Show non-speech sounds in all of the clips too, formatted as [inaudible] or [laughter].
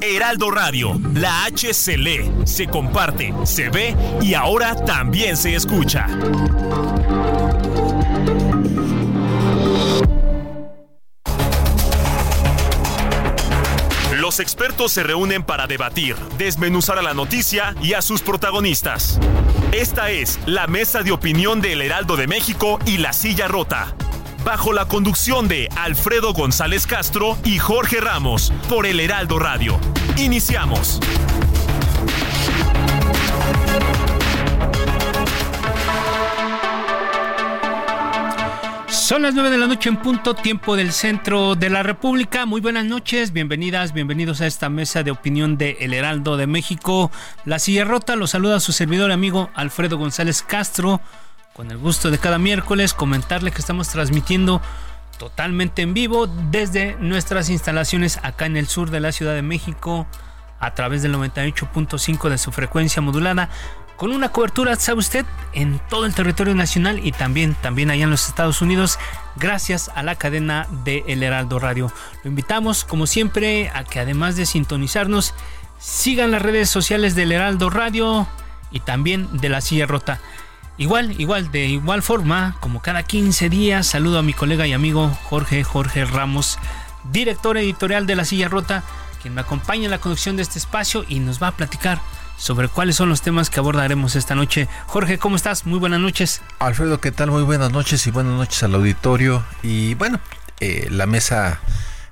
Heraldo Radio, la H se lee, se comparte, se ve y ahora también se escucha. Los expertos se reúnen para debatir, desmenuzar a la noticia y a sus protagonistas. Esta es la mesa de opinión del Heraldo de México y La Silla Rota. Bajo la conducción de Alfredo González Castro y Jorge Ramos por el Heraldo Radio. Iniciamos. Son las 9 de la noche en punto, tiempo del centro de la República. Muy buenas noches, bienvenidas, bienvenidos a esta mesa de opinión de El Heraldo de México. La silla rota los saluda su servidor y amigo Alfredo González Castro. Con el gusto de cada miércoles comentarle que estamos transmitiendo totalmente en vivo desde nuestras instalaciones acá en el sur de la Ciudad de México a través del 98.5 de su frecuencia modulada con una cobertura, sabe usted, en todo el territorio nacional y también, también allá en los Estados Unidos, gracias a la cadena de El Heraldo Radio. Lo invitamos, como siempre, a que además de sintonizarnos, sigan las redes sociales del Heraldo Radio y también de la Silla Rota. Igual, igual, de igual forma, como cada 15 días, saludo a mi colega y amigo Jorge Jorge Ramos, director editorial de La Silla Rota, quien me acompaña en la conducción de este espacio y nos va a platicar sobre cuáles son los temas que abordaremos esta noche. Jorge, ¿cómo estás? Muy buenas noches. Alfredo, ¿qué tal? Muy buenas noches y buenas noches al auditorio. Y bueno, eh, la mesa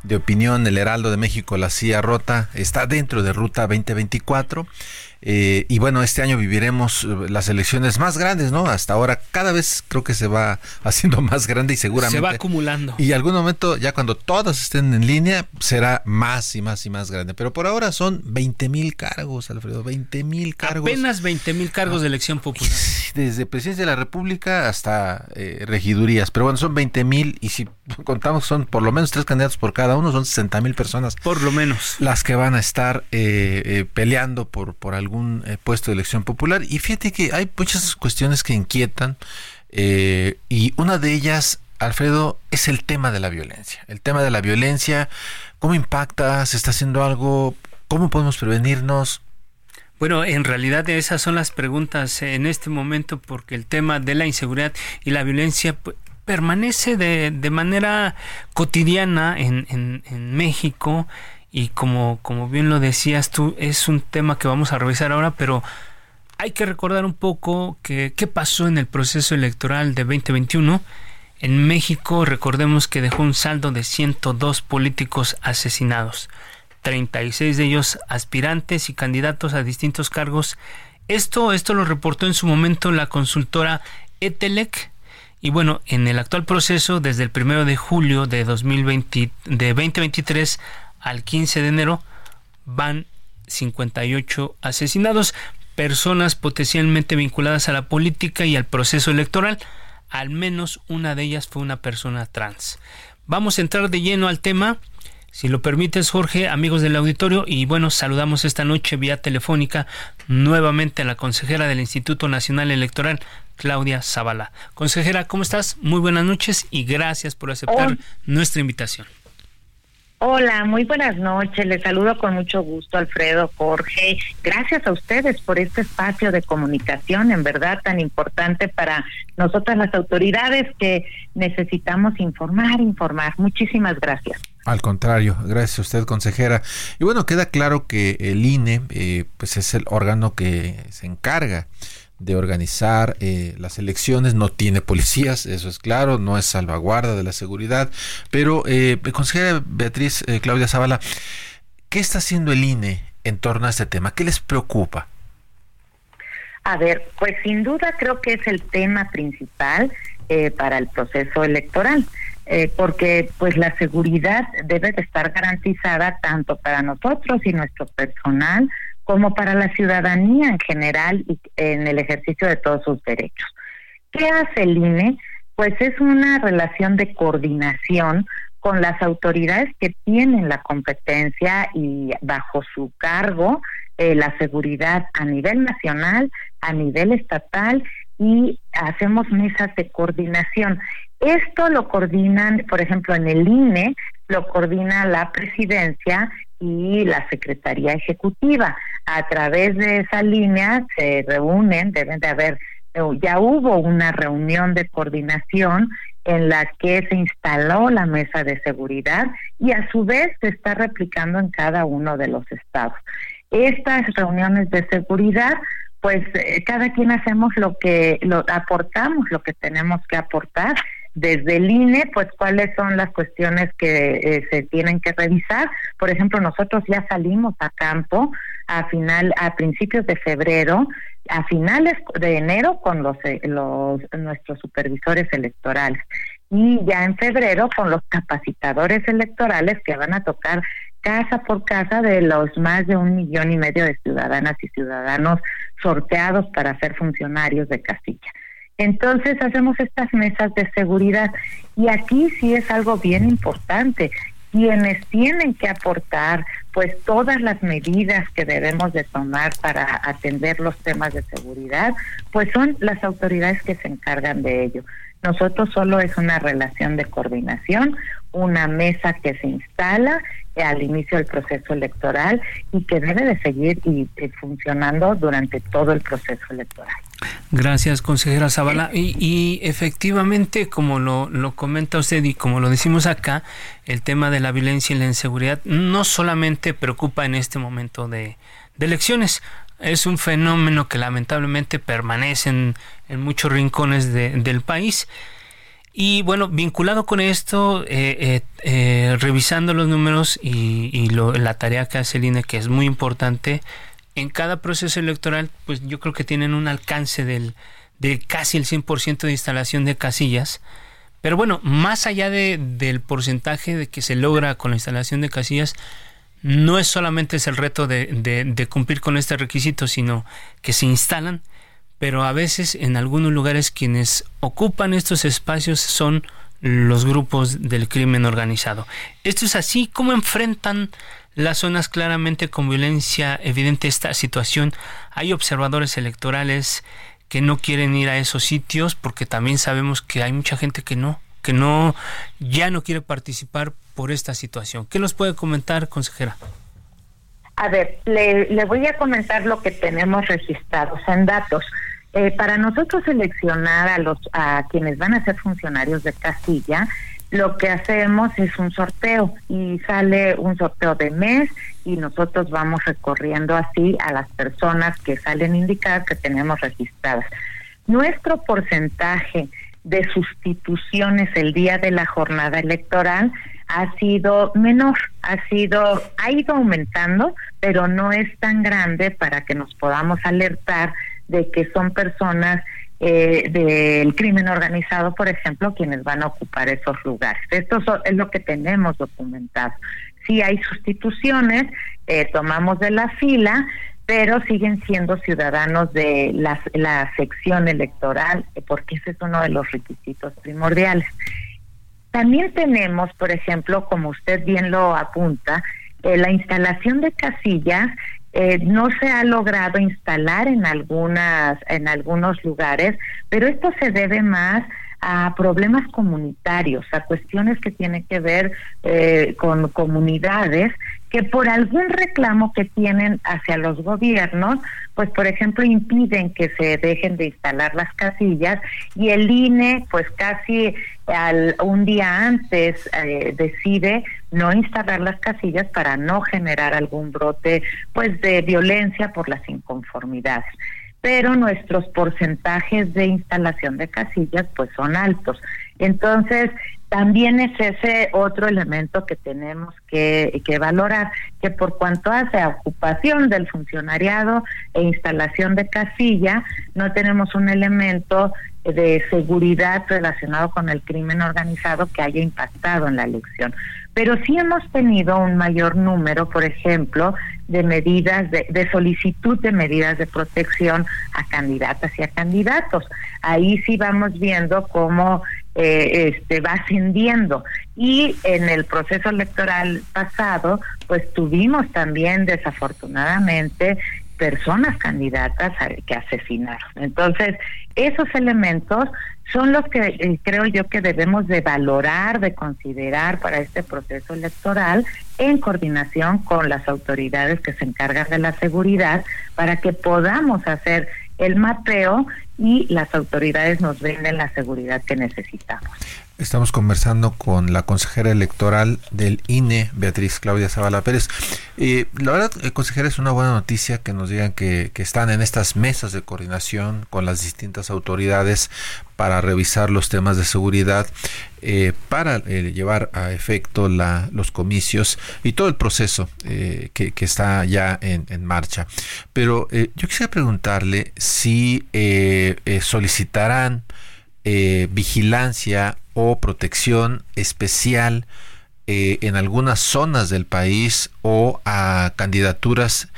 de opinión, el Heraldo de México, la CIA Rota, está dentro de Ruta 2024. Eh, y bueno, este año viviremos eh, las elecciones más grandes, ¿no? Hasta ahora cada vez creo que se va [laughs] haciendo más grande y seguramente... Se va acumulando. Y algún momento, ya cuando todas estén en línea, será más y más y más grande. Pero por ahora son 20 mil cargos, Alfredo, 20 mil cargos. Apenas 20 mil cargos de elección popular. [laughs] Desde presidencia de la República hasta eh, regidurías. Pero bueno, son 20 mil y si contamos son por lo menos tres candidatos por cada uno, son 60 mil personas. Por lo menos. Las que van a estar eh, eh, peleando por, por algún eh, puesto de elección popular. Y fíjate que hay muchas cuestiones que inquietan eh, y una de ellas, Alfredo, es el tema de la violencia. El tema de la violencia, ¿cómo impacta? ¿Se está haciendo algo? ¿Cómo podemos prevenirnos? Bueno, en realidad esas son las preguntas en este momento porque el tema de la inseguridad y la violencia pues, permanece de, de, manera cotidiana en, en, en México y como, como bien lo decías tú, es un tema que vamos a revisar ahora, pero hay que recordar un poco que, qué pasó en el proceso electoral de 2021. En México, recordemos que dejó un saldo de 102 políticos asesinados, 36 de ellos aspirantes y candidatos a distintos cargos. Esto, esto lo reportó en su momento la consultora Etelec. Y bueno, en el actual proceso, desde el primero de julio de 2020, de 2023 al 15 de enero van 58 asesinados, personas potencialmente vinculadas a la política y al proceso electoral. Al menos una de ellas fue una persona trans. Vamos a entrar de lleno al tema. Si lo permites, Jorge, amigos del auditorio, y bueno, saludamos esta noche vía telefónica nuevamente a la consejera del Instituto Nacional Electoral, Claudia Zavala. Consejera, ¿cómo estás? Muy buenas noches y gracias por aceptar nuestra invitación. Hola, muy buenas noches. Les saludo con mucho gusto, Alfredo, Jorge. Gracias a ustedes por este espacio de comunicación, en verdad tan importante para nosotras las autoridades que necesitamos informar, informar. Muchísimas gracias. Al contrario, gracias a usted, consejera. Y bueno, queda claro que el INE, eh, pues es el órgano que se encarga de organizar eh, las elecciones, no tiene policías, eso es claro, no es salvaguarda de la seguridad, pero eh, consejera Beatriz eh, Claudia Zavala, ¿qué está haciendo el INE en torno a este tema? ¿Qué les preocupa? A ver, pues sin duda creo que es el tema principal eh, para el proceso electoral. eh, porque pues la seguridad debe de estar garantizada tanto para nosotros y nuestro personal como para la ciudadanía en general y en el ejercicio de todos sus derechos. ¿Qué hace el INE? Pues es una relación de coordinación con las autoridades que tienen la competencia y bajo su cargo eh, la seguridad a nivel nacional, a nivel estatal y hacemos mesas de coordinación. Esto lo coordinan, por ejemplo, en el INE, lo coordina la presidencia y la Secretaría Ejecutiva. A través de esa línea se reúnen, deben de haber, ya hubo una reunión de coordinación en la que se instaló la mesa de seguridad y a su vez se está replicando en cada uno de los estados. Estas reuniones de seguridad pues eh, cada quien hacemos lo que lo aportamos lo que tenemos que aportar desde el INE, pues cuáles son las cuestiones que eh, se tienen que revisar. Por ejemplo, nosotros ya salimos a campo a final, a principios de febrero, a finales de enero con los, eh, los nuestros supervisores electorales y ya en febrero con los capacitadores electorales que van a tocar casa por casa de los más de un millón y medio de ciudadanas y ciudadanos sorteados para ser funcionarios de casilla. Entonces hacemos estas mesas de seguridad y aquí sí es algo bien importante. Quienes tienen que aportar pues todas las medidas que debemos de tomar para atender los temas de seguridad, pues son las autoridades que se encargan de ello. Nosotros solo es una relación de coordinación, una mesa que se instala al inicio del proceso electoral y que debe de seguir y, funcionando durante todo el proceso electoral. Gracias, consejera Zavala. Y, efectivamente, como lo, lo comenta usted y como lo decimos acá, el tema de la violencia y la inseguridad no solamente preocupa en este momento de, elecciones, es un fenómeno que lamentablemente permanece en, muchos rincones del país y bueno, vinculado con esto, eh, eh, eh, revisando los números y, la tarea que hace el INE, que es muy importante, en cada proceso electoral, pues yo creo que tienen un alcance del, de casi el 100% de instalación de casillas. Pero bueno, más allá de, del porcentaje de que se logra con la instalación de casillas, no es solamente es el reto de, de cumplir con este requisito, sino que se instalan pero a veces en algunos lugares quienes ocupan estos espacios son los grupos del crimen organizado. Esto es así, ¿cómo enfrentan las zonas claramente con violencia evidente esta situación? Hay observadores electorales que no quieren ir a esos sitios porque también sabemos que hay mucha gente que no, que no, ya no quiere participar por esta situación. ¿Qué nos puede comentar, consejera? A ver, le, voy a comentar lo que tenemos registrados en datos. Eh, para nosotros seleccionar a los a quienes van a ser funcionarios de Castilla, lo que hacemos es un sorteo y sale un sorteo de mes y nosotros vamos recorriendo así a las personas que salen indicadas que tenemos registradas. Nuestro porcentaje de sustituciones el día de la jornada electoral ha sido menor, ha sido ha ido aumentando, pero no es tan grande para que nos podamos alertar de que son personas eh, del crimen organizado, por ejemplo, quienes van a ocupar esos lugares. Esto es lo que tenemos documentado. Si hay sustituciones, eh, tomamos de la fila, pero siguen siendo ciudadanos de la, la sección electoral, porque ese es uno de los requisitos primordiales. También tenemos, por ejemplo, como usted bien lo apunta, eh, la instalación de casillas eh, no se ha logrado instalar en algunas en algunos lugares, pero esto se debe más a problemas comunitarios, a cuestiones que tienen que ver eh, con comunidades que por algún reclamo que tienen hacia los gobiernos, pues por ejemplo impiden que se dejen de instalar las casillas y el INE pues casi al, un día antes eh, decide no instalar las casillas para no generar algún brote pues de violencia por las inconformidades pero nuestros porcentajes de instalación de casillas pues son altos. Entonces, también es ese otro elemento que tenemos que, que, valorar, que por cuanto hace ocupación del funcionariado e instalación de casilla, no tenemos un elemento de seguridad relacionado con el crimen organizado que haya impactado en la elección. Pero sí hemos tenido un mayor número, por ejemplo, de medidas, de, de solicitud de medidas de protección a candidatas y a candidatos. Ahí sí vamos viendo cómo eh, este, va ascendiendo. Y en el proceso electoral pasado, pues tuvimos también desafortunadamente personas candidatas que asesinaron. Entonces, esos elementos son los que eh, creo yo que debemos de valorar, de considerar para este proceso electoral en coordinación con las autoridades que se encargan de la seguridad para que podamos hacer el mapeo y las autoridades nos brinden la seguridad que necesitamos. Estamos conversando con la consejera electoral del INE, Beatriz Claudia Zavala Pérez. y la verdad, eh, consejera, es una buena noticia que nos digan que, están en estas mesas de coordinación con las distintas autoridades para revisar los temas de seguridad, eh, para eh, llevar a efecto la, los comicios y todo el proceso que, que, está ya en, en marcha. Pero yo quisiera preguntarle si solicitarán vigilancia o protección especial eh, en algunas zonas del país o a candidaturas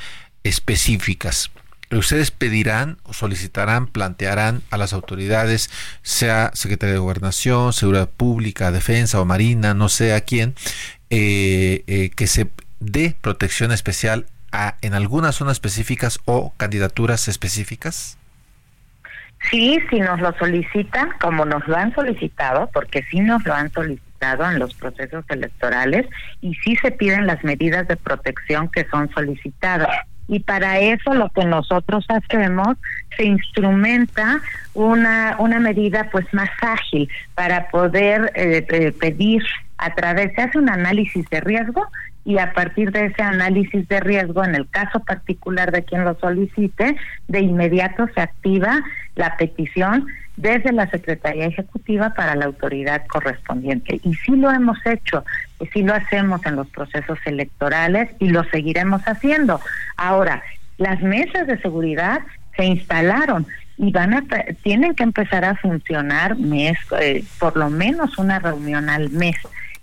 específicas. Ustedes pedirán o solicitarán, plantearán a las autoridades, sea Secretaría de Gobernación, Seguridad Pública, Defensa o Marina, no sé a quién, eh, eh, que se dé protección especial a, en algunas zonas específicas o candidaturas específicas? Sí, si nos lo solicitan, como nos lo han solicitado, porque sí nos lo han solicitado en los procesos electorales y sí se piden las medidas de protección que son solicitadas. Y para eso lo que nosotros hacemos, se instrumenta una, una medida pues más ágil para poder eh, eh, pedir a través, se hace un análisis de riesgo y a partir de ese análisis de riesgo, en el caso particular de quien lo solicite, de inmediato se activa la petición desde la Secretaría Ejecutiva para la autoridad correspondiente. Y sí lo hemos hecho, y sí lo hacemos en los procesos electorales y lo seguiremos haciendo. Ahora, las mesas de seguridad se instalaron y van a tienen que empezar a funcionar mes eh, por lo menos una reunión al mes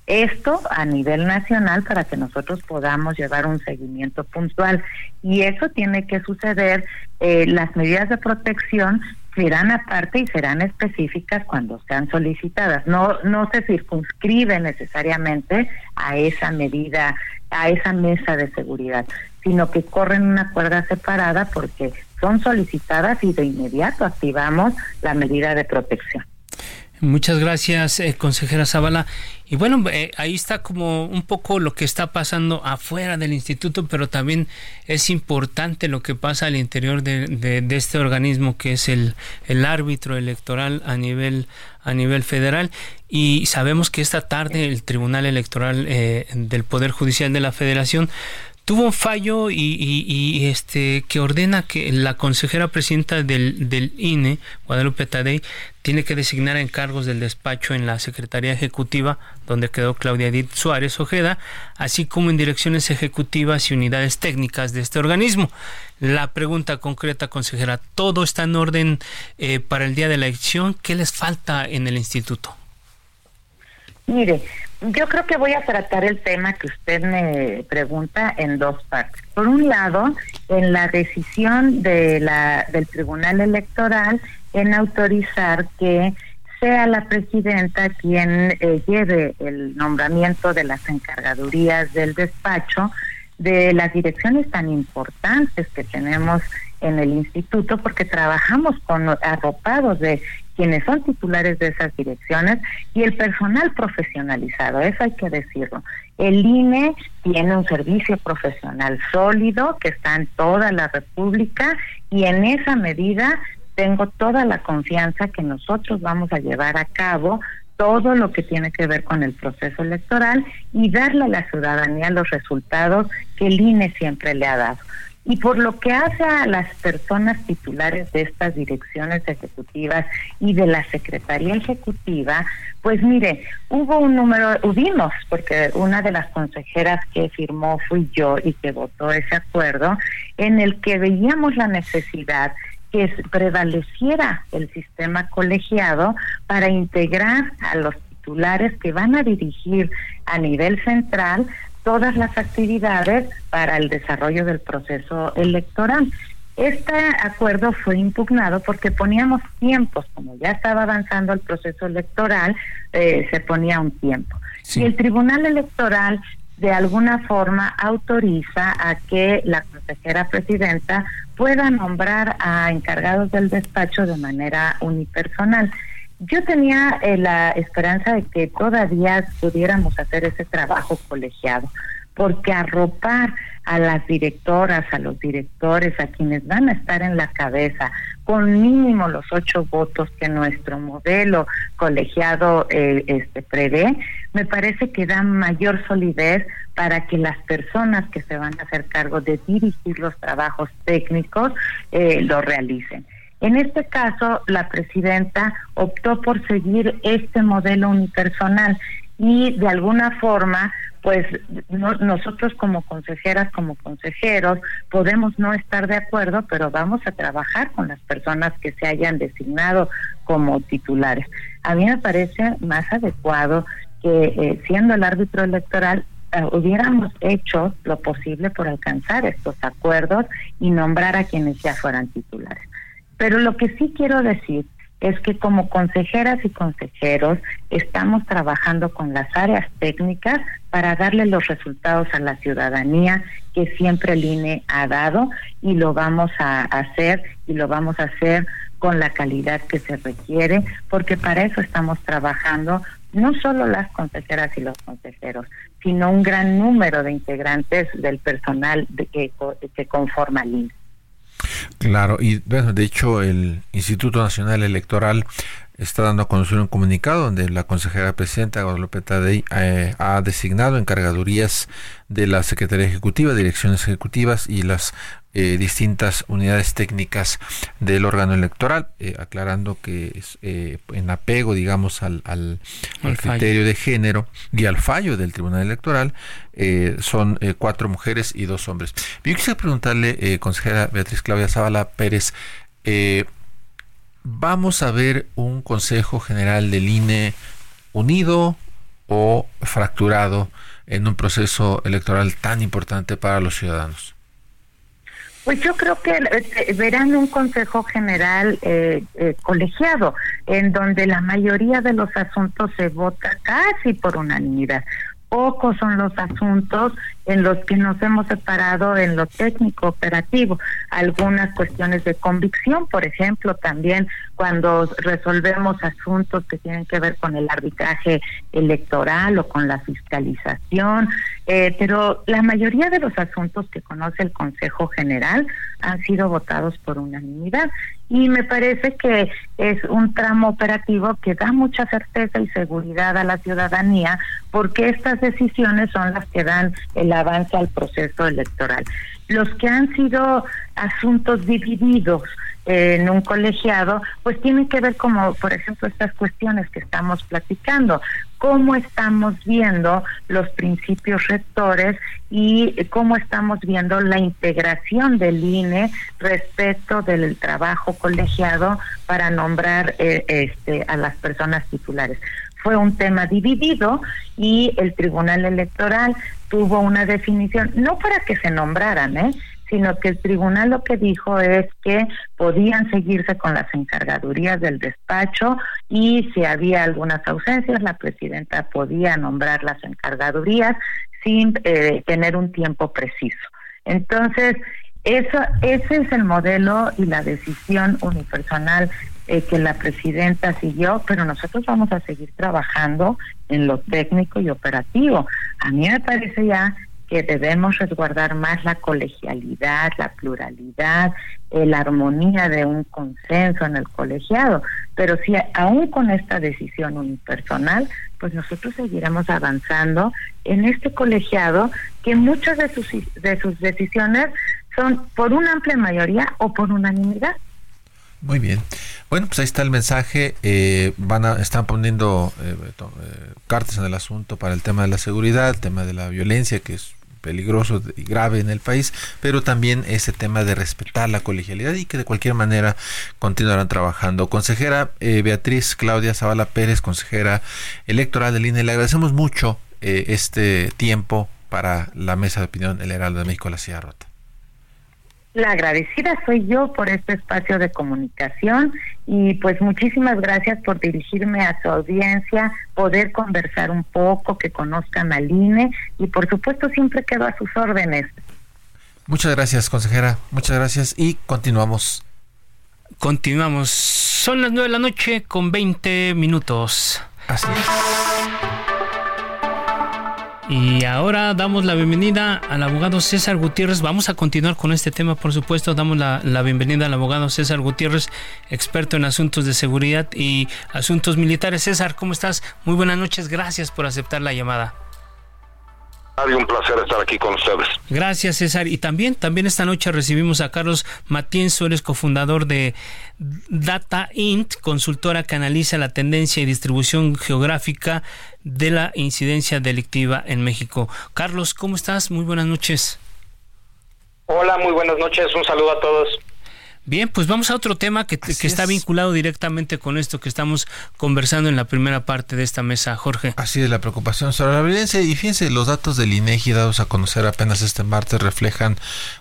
esto a nivel nacional para que nosotros podamos llevar un seguimiento puntual. Y eso tiene que suceder, eh, las medidas de protección serán aparte y serán específicas cuando sean solicitadas. No, no se circunscribe necesariamente a esa medida, a esa mesa de seguridad, sino que corren una cuerda separada porque son solicitadas y de inmediato activamos la medida de protección. Muchas gracias, eh, consejera Zavala. Y bueno, eh, ahí está como un poco lo que está pasando afuera del instituto, pero también es importante lo que pasa al interior de, este organismo que es el, el, árbitro electoral a nivel, a nivel federal. Y sabemos que esta tarde el Tribunal Electoral eh, del Poder Judicial de la Federación tuvo un fallo y, este que ordena que la consejera presidenta del, del INE, Guadalupe Tadei, tiene que designar encargos del despacho en la Secretaría Ejecutiva, donde quedó Claudia Edith Suárez Ojeda, así como en direcciones ejecutivas y unidades técnicas de este organismo. La pregunta concreta, consejera, ¿todo está en orden eh, para el día de la elección? ¿Qué les falta en el instituto? Mire, yo creo que voy a tratar el tema que usted me pregunta en dos partes. Por un lado, en la decisión de la, del Tribunal Electoral en autorizar que sea la presidenta quien eh, lleve el nombramiento de las encargadurías del despacho de las direcciones tan importantes que tenemos en el instituto porque trabajamos con arropados de quienes son titulares de esas direcciones y el personal profesionalizado, eso hay que decirlo. El INE tiene un servicio profesional sólido que está en toda la República y en esa medida tengo toda la confianza que nosotros vamos a llevar a cabo todo lo que tiene que ver con el proceso electoral y darle a la ciudadanía los resultados que el INE siempre le ha dado. Y por lo que hace a las personas titulares de estas direcciones ejecutivas y de la Secretaría Ejecutiva, pues mire, hubo un número, hubimos, porque una de las consejeras que firmó fui yo y que votó ese acuerdo, en el que veíamos la necesidad que prevaleciera el sistema colegiado para integrar a los titulares que van a dirigir a nivel central todas las actividades para el desarrollo del proceso electoral. Este acuerdo fue impugnado porque poníamos tiempos, como ya estaba avanzando el proceso electoral, eh, se ponía un tiempo. Y el Tribunal Electoral de alguna forma autoriza a que la consejera presidenta pueda nombrar a encargados del despacho de manera unipersonal. Yo tenía eh, la esperanza de que todavía pudiéramos hacer ese trabajo colegiado, porque arropar a las directoras, a los directores, a quienes van a estar en la cabeza, con mínimo los ocho votos que nuestro modelo colegiado eh, este, prevé, me parece que da mayor solidez para que las personas que se van a hacer cargo de dirigir los trabajos técnicos eh, lo realicen. En este caso, la presidenta optó por seguir este modelo unipersonal y de alguna forma pues nosotros como consejeras, como consejeros, podemos no estar de acuerdo, pero vamos a trabajar con las personas que se hayan designado como titulares. A mí me parece más adecuado que eh, siendo el árbitro electoral eh, hubiéramos hecho lo posible por alcanzar estos acuerdos y nombrar a quienes ya fueran titulares. Pero lo que sí quiero decir es que como consejeras y consejeros estamos trabajando con las áreas técnicas para darle los resultados a la ciudadanía que siempre el INE ha dado y lo vamos a hacer y lo vamos a hacer con la calidad que se requiere, porque para eso estamos trabajando no solo las consejeras y los consejeros, sino un gran número de integrantes del personal de que, que conforma el INE. Claro, y bueno, de hecho el Instituto Nacional Electoral está dando a conocer un comunicado donde la consejera presidenta Guadalupe Tadei eh, ha designado encargadurías de la Secretaría Ejecutiva, direcciones ejecutivas y las eh, distintas unidades técnicas del órgano electoral, eh, aclarando que es, en apego, digamos, al, al, criterio de género y al fallo del Tribunal Electoral, son cuatro mujeres y dos hombres. Yo quisiera preguntarle, consejera Beatriz Claudia Zavala Pérez, eh, vamos a ver un Consejo General del INE unido o fracturado en un proceso electoral tan importante para los ciudadanos? Pues yo creo que eh, verán un Consejo General eh, eh, colegiado, en donde la mayoría de los asuntos se vota casi por unanimidad. Pocos son los asuntos en los que nos hemos separado en lo técnico operativo. Algunas cuestiones de convicción, por ejemplo, también cuando resolvemos asuntos que tienen que ver con el arbitraje electoral o con la fiscalización, eh, pero la mayoría de los asuntos que conoce el Consejo General han sido votados por unanimidad y me parece que es un tramo operativo que da mucha certeza y seguridad a la ciudadanía porque estas decisiones son las que dan el avance al proceso electoral. Los que han sido asuntos divididos en un colegiado, pues tienen que ver como, por ejemplo, estas cuestiones que estamos platicando, cómo estamos viendo los principios rectores y cómo estamos viendo la integración del INE respecto del trabajo colegiado para nombrar eh, este, a las personas titulares. Fue un tema dividido y el Tribunal Electoral tuvo una definición, no para que se nombraran, ¿eh? sino que el tribunal lo que dijo es que podían seguirse con las encargadurías del despacho y si había algunas ausencias, la presidenta podía nombrar las encargadurías sin eh, tener un tiempo preciso. Entonces, eso, ese es el modelo y la decisión unipersonal eh, que la presidenta siguió, pero nosotros vamos a seguir trabajando en lo técnico y operativo. A mí me parece ya que debemos resguardar más la colegialidad, la pluralidad, eh, la armonía de un consenso en el colegiado. Pero si aún con esta decisión unipersonal, pues nosotros seguiremos avanzando en este colegiado que muchas de sus, de sus decisiones son por una amplia mayoría o por unanimidad. Muy bien. Bueno, pues ahí está el mensaje. Eh, van a, están poniendo eh, cartas en el asunto para el tema de la seguridad, el tema de la violencia, que es peligroso y grave en el país, pero también ese tema de respetar la colegialidad y que de cualquier manera continuarán trabajando. Consejera eh, Beatriz Claudia Zavala Pérez, consejera electoral del INE, le agradecemos mucho eh, este tiempo para la mesa de opinión El Heraldo de México, la Silla Rota. La agradecida soy yo por este espacio de comunicación y pues muchísimas gracias por dirigirme a su audiencia, poder conversar un poco, que conozcan al INE y por supuesto siempre quedo a sus órdenes. Muchas gracias, consejera. Muchas gracias y continuamos. Continuamos. Son las nueve de la noche con 20 minutos. Así es. Y ahora damos la bienvenida al abogado César Gutiérrez. Vamos a continuar con este tema, por supuesto. Damos la, bienvenida al abogado César Gutiérrez, experto en asuntos de seguridad y asuntos militares. César, ¿cómo estás? Muy buenas noches. Gracias por aceptar la llamada. Un placer estar aquí con ustedes. Gracias, César. Y también, también esta noche recibimos a Carlos Matienzo, eres cofundador de Data Int, consultora que analiza la tendencia y distribución geográfica de la incidencia delictiva en México. Carlos, ¿cómo estás? Muy buenas noches. Hola, muy buenas noches. Un saludo a todos. Bien, pues vamos a otro tema que, está vinculado directamente con esto que estamos conversando en la primera parte de esta mesa, Jorge. Así es, la preocupación sobre la violencia. Y fíjense, los datos del INEGI dados a conocer apenas este martes reflejan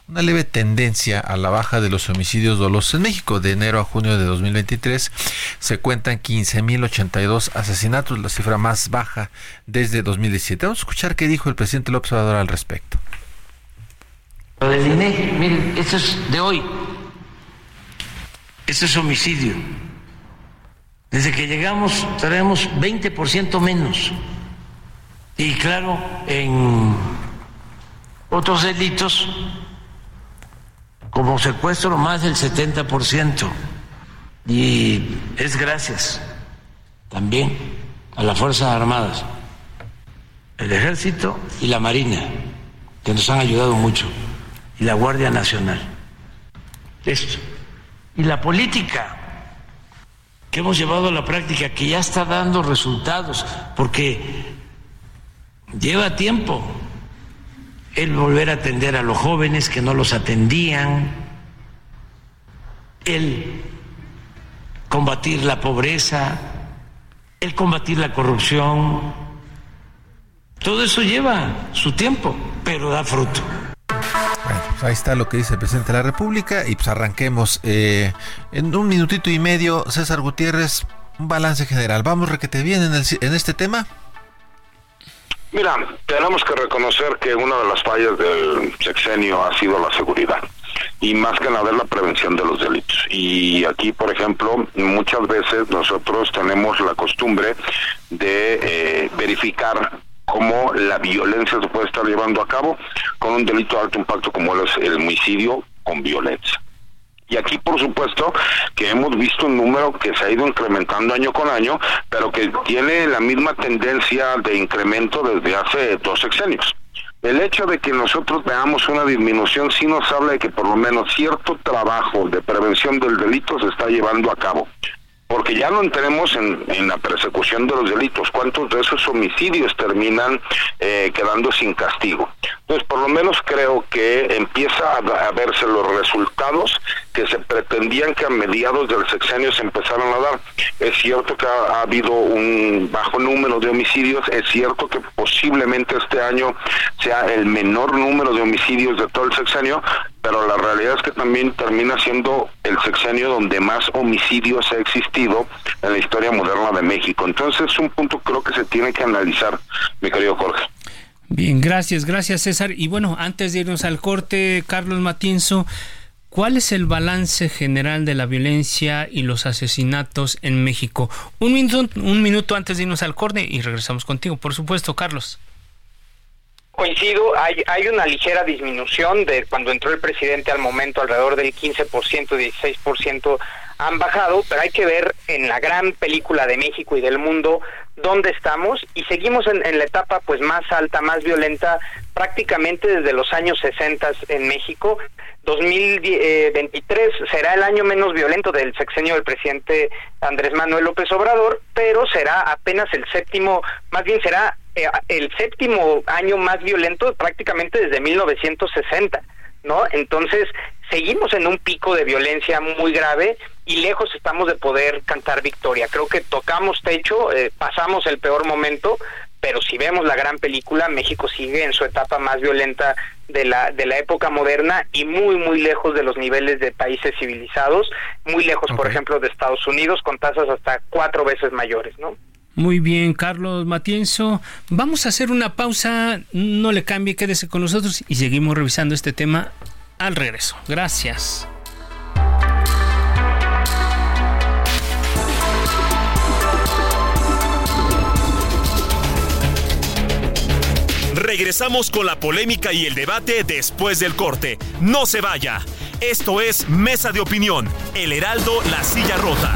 una leve tendencia a la baja de los homicidios dolosos en México. De enero a junio de 2023 se cuentan 15.082 asesinatos, la cifra más baja desde 2017. Vamos a escuchar qué dijo el presidente López Obrador al respecto. Lo del INEGI, miren, esto es de hoy eso es homicidio. Desde que llegamos traemos 20% menos. Y claro, en otros delitos, como secuestro, más del 70%. Y es gracias también a las Fuerzas Armadas, el Ejército y la Marina, que nos han ayudado mucho, y la Guardia Nacional. Esto y la política que hemos llevado a la práctica, que ya está dando resultados, porque lleva tiempo el volver a atender a los jóvenes que no los atendían, el combatir la pobreza, el combatir la corrupción. Todo eso lleva su tiempo, pero da fruto. Ahí está lo que dice el presidente de la República y pues arranquemos. Eh, en un minutito y medio, César Gutiérrez, un balance general. ¿Vamos requete bien en, el, en este tema? Mira, tenemos que reconocer que una de las fallas del sexenio ha sido la seguridad y más que nada la prevención de los delitos. Y aquí, por ejemplo, muchas veces nosotros tenemos la costumbre de eh, verificar cómo la violencia se puede estar llevando a cabo con un delito de alto impacto como es el homicidio con violencia. Y aquí, por supuesto, que hemos visto un número que se ha ido incrementando año con año, pero que tiene la misma tendencia de incremento desde hace dos sexenios. El hecho de que nosotros veamos una disminución sí nos habla de que por lo menos cierto trabajo de prevención del delito se está llevando a cabo porque ya no entremos en, la persecución de los delitos, cuántos de esos homicidios terminan eh, quedando sin castigo. Entonces, por lo menos creo que empieza a, verse los resultados que se pretendían que a mediados del sexenio se empezaran a dar. Es cierto que ha, habido un bajo número de homicidios, es cierto que posiblemente este año sea el menor número de homicidios de todo el sexenio, pero la realidad es que también termina siendo el sexenio donde más homicidios ha existido en la historia moderna de México. Entonces es un punto creo que se tiene que analizar, mi querido Jorge. Bien, gracias, gracias César. Y bueno, antes de irnos al corte, Carlos Matienzo, ¿cuál es el balance general de la violencia y los asesinatos en México? Un minuto, un minuto antes de irnos al corte y regresamos contigo, por supuesto, Carlos. Coincido, hay, hay una ligera disminución de cuando entró el presidente al momento, alrededor del 15%, 16% han bajado, pero hay que ver en la gran película de México y del mundo dónde estamos y seguimos en, en la etapa pues más alta, más violenta prácticamente desde los años 60 en México. 2023 será el año menos violento del sexenio del presidente Andrés Manuel López Obrador, pero será apenas el séptimo, más bien será eh, el séptimo año más violento prácticamente desde 1960, ¿no? Entonces, seguimos en un pico de violencia muy grave y lejos estamos de poder cantar victoria. Creo que tocamos techo, eh, pasamos el peor momento, pero si vemos la gran película, México sigue en su etapa más violenta de la, de la época moderna y muy, muy lejos de los niveles de países civilizados, muy lejos, por ejemplo, de Estados Unidos, con tasas hasta cuatro veces mayores, ¿no? Muy bien, Carlos Matienzo. Vamos a hacer una pausa, no le cambie, quédese con nosotros y seguimos revisando este tema al regreso. Gracias. Regresamos con la polémica y el debate después del corte. No se vaya. Esto es Mesa de Opinión, El Heraldo, La Silla Rota.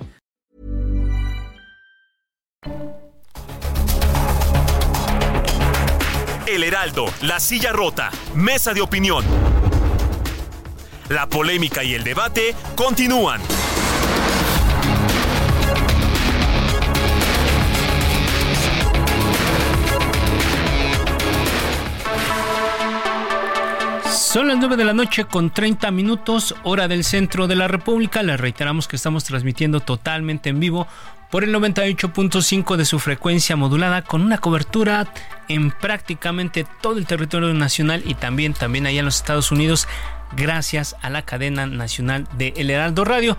La Silla Rota, Mesa de Opinión. La polémica y el debate continúan. Son las 9 de la noche con 30 minutos, hora del centro de la República. Les reiteramos que estamos transmitiendo totalmente en vivo por el 98.5 de su frecuencia modulada con una cobertura en prácticamente todo el territorio nacional y también, también allá en los Estados Unidos gracias a la cadena nacional de El Heraldo Radio.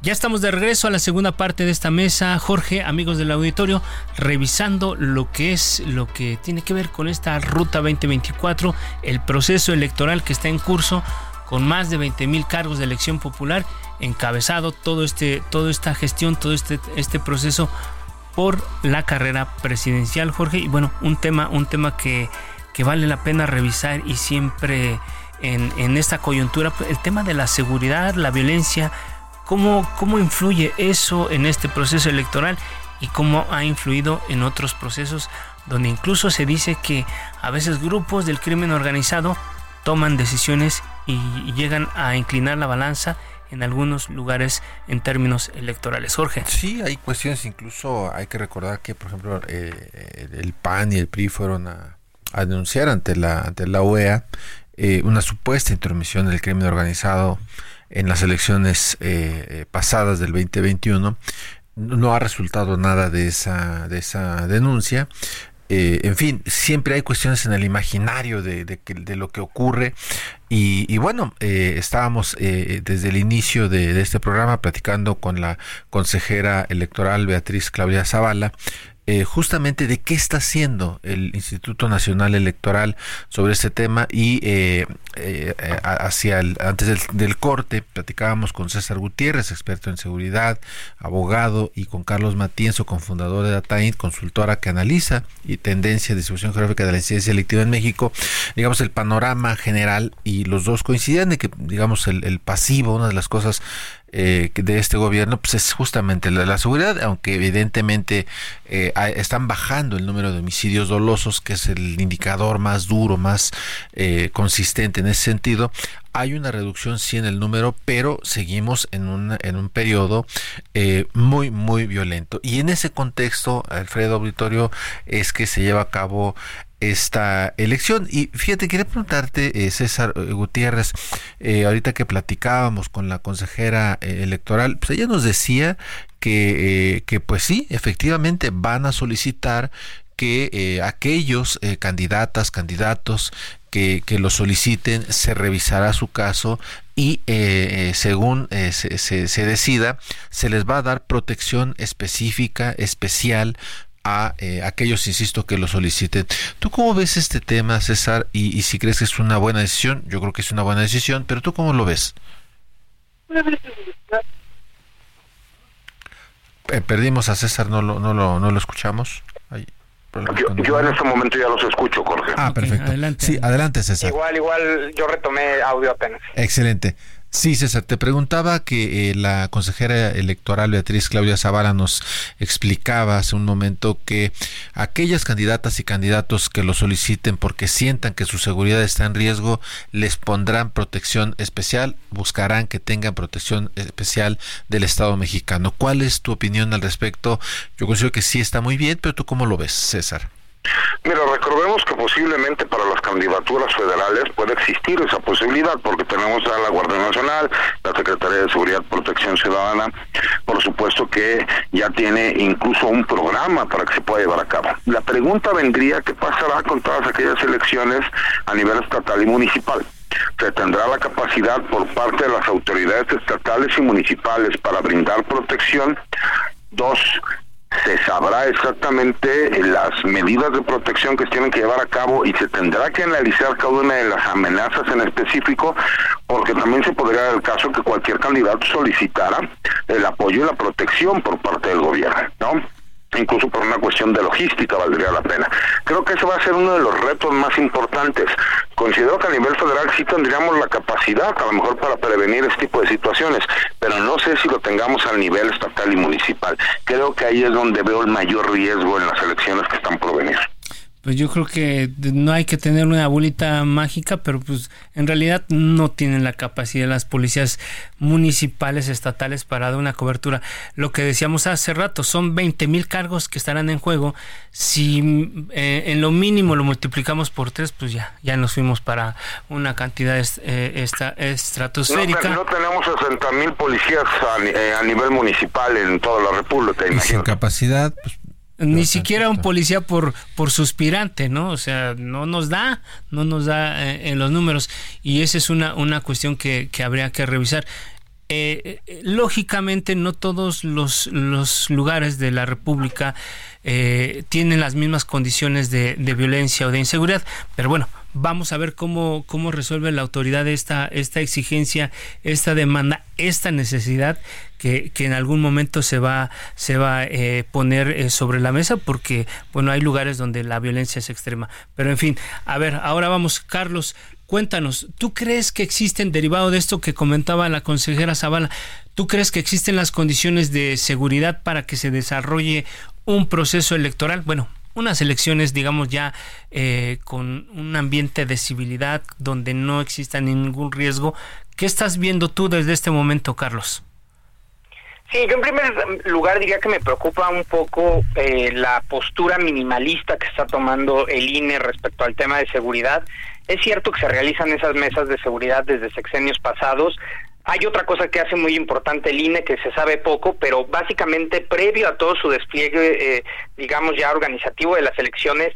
Ya estamos de regreso a la segunda parte de esta mesa, Jorge, amigos del auditorio, revisando lo que es lo que tiene que ver con esta ruta 2024, el proceso electoral que está en curso con más de 20 mil cargos de elección popular, encabezado todo este, toda esta gestión, todo este, este proceso por la carrera presidencial, Jorge. Y bueno, un tema, un tema que, que vale la pena revisar y siempre en, en esta coyuntura, el tema de la seguridad, la violencia, ¿Cómo, ¿Cómo influye eso en este proceso electoral y cómo ha influido en otros procesos donde incluso se dice que a veces grupos del crimen organizado toman decisiones y llegan a inclinar la balanza en algunos lugares en términos electorales. Jorge. Sí, hay cuestiones, incluso hay que recordar que, por ejemplo, eh, el PAN y el PRI fueron a, denunciar ante la, ante la OEA eh, una supuesta intromisión del crimen organizado en las elecciones eh, eh, pasadas del 2021 no ha resultado nada de esa de esa denuncia eh, en fin, siempre hay cuestiones en el imaginario de, de, lo que ocurre. Y, bueno, estábamos desde el inicio de, de, este programa platicando con la consejera electoral Beatriz Claudia Zavala eh, justamente de qué está haciendo el Instituto Nacional Electoral sobre este tema y eh, eh, hacia el, antes del, corte platicábamos con César Gutiérrez, experto en seguridad, abogado, y con Carlos Matienzo, cofundador de DataInt, consultora que analiza y tendencia de distribución geográfica de la incidencia electiva en México, digamos el panorama general y los dos coinciden de que digamos el, el pasivo, una de las cosas eh, de este gobierno pues es justamente la, seguridad, aunque evidentemente eh, están bajando el número de homicidios dolosos, que es el indicador más duro, más eh, consistente en ese sentido. Hay una reducción sí en el número, pero seguimos en un, en un periodo muy, muy violento. Y en ese contexto, Alfredo Auditorio, es que se lleva a cabo esta elección. Y fíjate, quería preguntarte, eh, César eh, Gutiérrez, eh, ahorita que platicábamos con la consejera electoral, pues ella nos decía que, que pues sí, efectivamente van a solicitar que aquellos candidatas, candidatos que, que, lo soliciten, se revisará su caso y según se, se, decida, se les va a dar protección específica, especial a aquellos, insisto, que lo soliciten. ¿Tú cómo ves este tema, César? Y, y, si crees que es una buena decisión, yo creo que es una buena decisión, pero ¿tú cómo lo ves? perdimos a César, no lo, no lo, no lo escuchamos. Ahí. Yo, en este momento ya los escucho, Jorge. Ah, perfecto. adelante. Sí, adelante, César. Igual, igual, yo retomé audio apenas. Excelente. Sí, César, te preguntaba que eh, la consejera electoral Beatriz Claudia Zavala nos explicaba hace un momento que aquellas candidatas y candidatos que lo soliciten porque sientan que su seguridad está en riesgo, les pondrán protección especial, buscarán que tengan protección especial del Estado mexicano. ¿Cuál es tu opinión al respecto? Yo considero que sí está muy bien, pero tú cómo lo ves, César? Mira, recordemos que posiblemente para las candidaturas federales puede existir esa posibilidad, porque tenemos a la Guardia Nacional, la Secretaría de Seguridad y Protección Ciudadana, por supuesto que ya tiene incluso un programa para que se pueda llevar a cabo. La pregunta vendría, ¿qué pasará con todas aquellas elecciones a nivel estatal y municipal? se tendrá la capacidad por parte de las autoridades estatales y municipales para brindar protección. Dos, se sabrá exactamente las medidas de protección que se tienen que llevar a cabo y se tendrá que analizar cada una de las amenazas en específico, porque también se podría dar el caso que cualquier candidato solicitara el apoyo y la protección por parte del gobierno, ¿no? Incluso por una cuestión de logística valdría la pena. Creo que ese va a ser uno de los retos más importantes. Considero que a nivel federal sí tendríamos la capacidad, a lo mejor, para prevenir este tipo de situaciones, pero no sé si lo tengamos al nivel estatal y municipal. Creo que ahí es donde veo el mayor riesgo en las elecciones que están por venir pues yo creo que no hay que tener una bolita mágica, pero pues en realidad no tienen la capacidad las policías municipales, estatales para dar una cobertura. Lo que decíamos hace rato, son 20 mil cargos que estarán en juego. Si eh, en lo mínimo lo multiplicamos por tres, pues ya, ya nos fuimos para una cantidad eh, esta, estratosférica. No, tenemos 60 mil policías a, eh, a, nivel municipal en toda la República. Y sin capacidad, pues ni siquiera un policía por, por suspirante, ¿no? O sea, no nos da, no nos da eh, en los números. Y esa es una, una cuestión que, que habría que revisar. Eh, eh, lógicamente no todos los, los, lugares de la República tienen las mismas condiciones de, de, violencia o de inseguridad, pero bueno, vamos a ver cómo, cómo resuelve la autoridad esta, esta exigencia, esta demanda, esta necesidad que, que en algún momento se va, se va a eh, poner eh, sobre la mesa porque, bueno, hay lugares donde la violencia es extrema. Pero en fin, a ver, ahora vamos, Carlos, cuéntanos, ¿tú crees que existen, derivado de esto que comentaba la consejera Zavala, ¿tú crees que existen las condiciones de seguridad para que se desarrolle un proceso electoral? Bueno, unas elecciones, digamos, ya eh, con un ambiente de civilidad donde no exista ningún riesgo. ¿Qué estás viendo tú desde este momento, Carlos? Sí, yo en primer lugar diría que me preocupa un poco eh, la postura minimalista que está tomando el INE respecto al tema de seguridad. Es cierto que se realizan esas mesas de seguridad desde sexenios pasados, hay otra cosa que hace muy importante el INE que se sabe poco, pero básicamente previo a todo su despliegue, eh, digamos ya organizativo de las elecciones,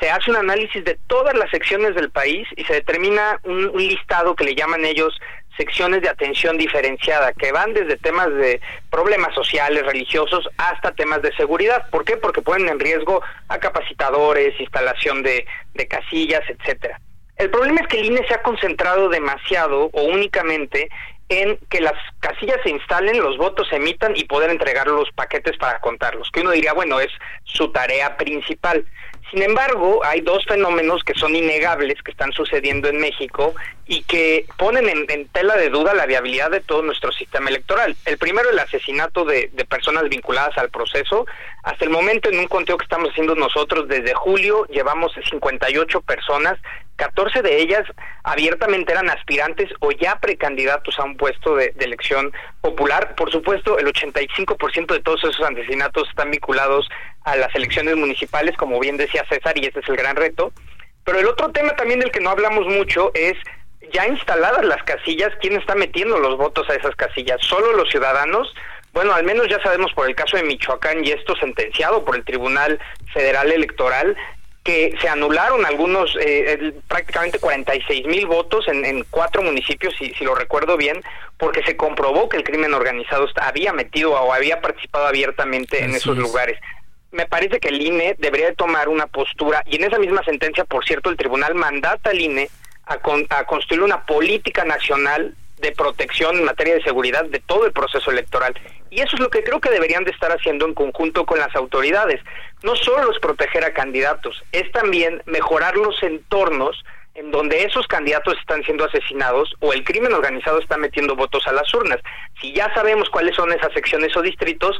se hace un análisis de todas las secciones del país y se determina un, listado que le llaman ellos secciones de atención diferenciada, que van desde temas de problemas sociales, religiosos, hasta temas de seguridad. ¿Por qué? Porque ponen en riesgo a capacitadores, instalación de, de casillas, etcétera. El problema es que el INE se ha concentrado demasiado o únicamente en que las casillas se instalen, los votos se emitan y poder entregar los paquetes para contarlos, que uno diría, bueno, es su tarea principal. Sin embargo, hay dos fenómenos que son innegables que están sucediendo en México y que ponen en, tela de duda la viabilidad de todo nuestro sistema electoral. El primero, el asesinato de, de, personas vinculadas al proceso. Hasta el momento, en un conteo que estamos haciendo nosotros, desde julio llevamos 58 personas 14 de ellas abiertamente eran aspirantes o ya precandidatos a un puesto de, elección popular. Por supuesto, el 85% de todos esos asesinatos están vinculados a las elecciones municipales, como bien decía César, y este es el gran reto. Pero el otro tema también del que no hablamos mucho es ya instaladas las casillas, ¿quién está metiendo los votos a esas casillas? ¿Solo los ciudadanos? Bueno, al menos ya sabemos por el caso de Michoacán y esto sentenciado por el Tribunal Federal Electoral que se anularon algunos, eh, prácticamente 46 mil votos en, cuatro municipios, si, si lo recuerdo bien, porque se comprobó que el crimen organizado había metido o había participado abiertamente en esos lugares. Me parece que el INE debería tomar una postura, y en esa misma sentencia, por cierto, el tribunal mandata al INE a, a construir una política nacional de protección en materia de seguridad de todo el proceso electoral. Y eso es lo que creo que deberían de estar haciendo en conjunto con las autoridades. No solo es proteger a candidatos, es también mejorar los entornos en donde esos candidatos están siendo asesinados o el crimen organizado está metiendo votos a las urnas. Si ya sabemos cuáles son esas secciones o distritos,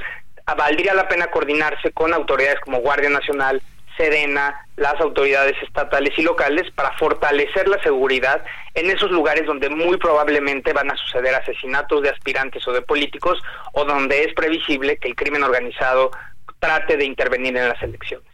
valdría la pena coordinarse con autoridades como Guardia Nacional, Sedena, las autoridades estatales y locales para fortalecer la seguridad en esos lugares donde muy probablemente van a suceder asesinatos de aspirantes o de políticos o donde es previsible que el crimen organizado trate de intervenir en las elecciones.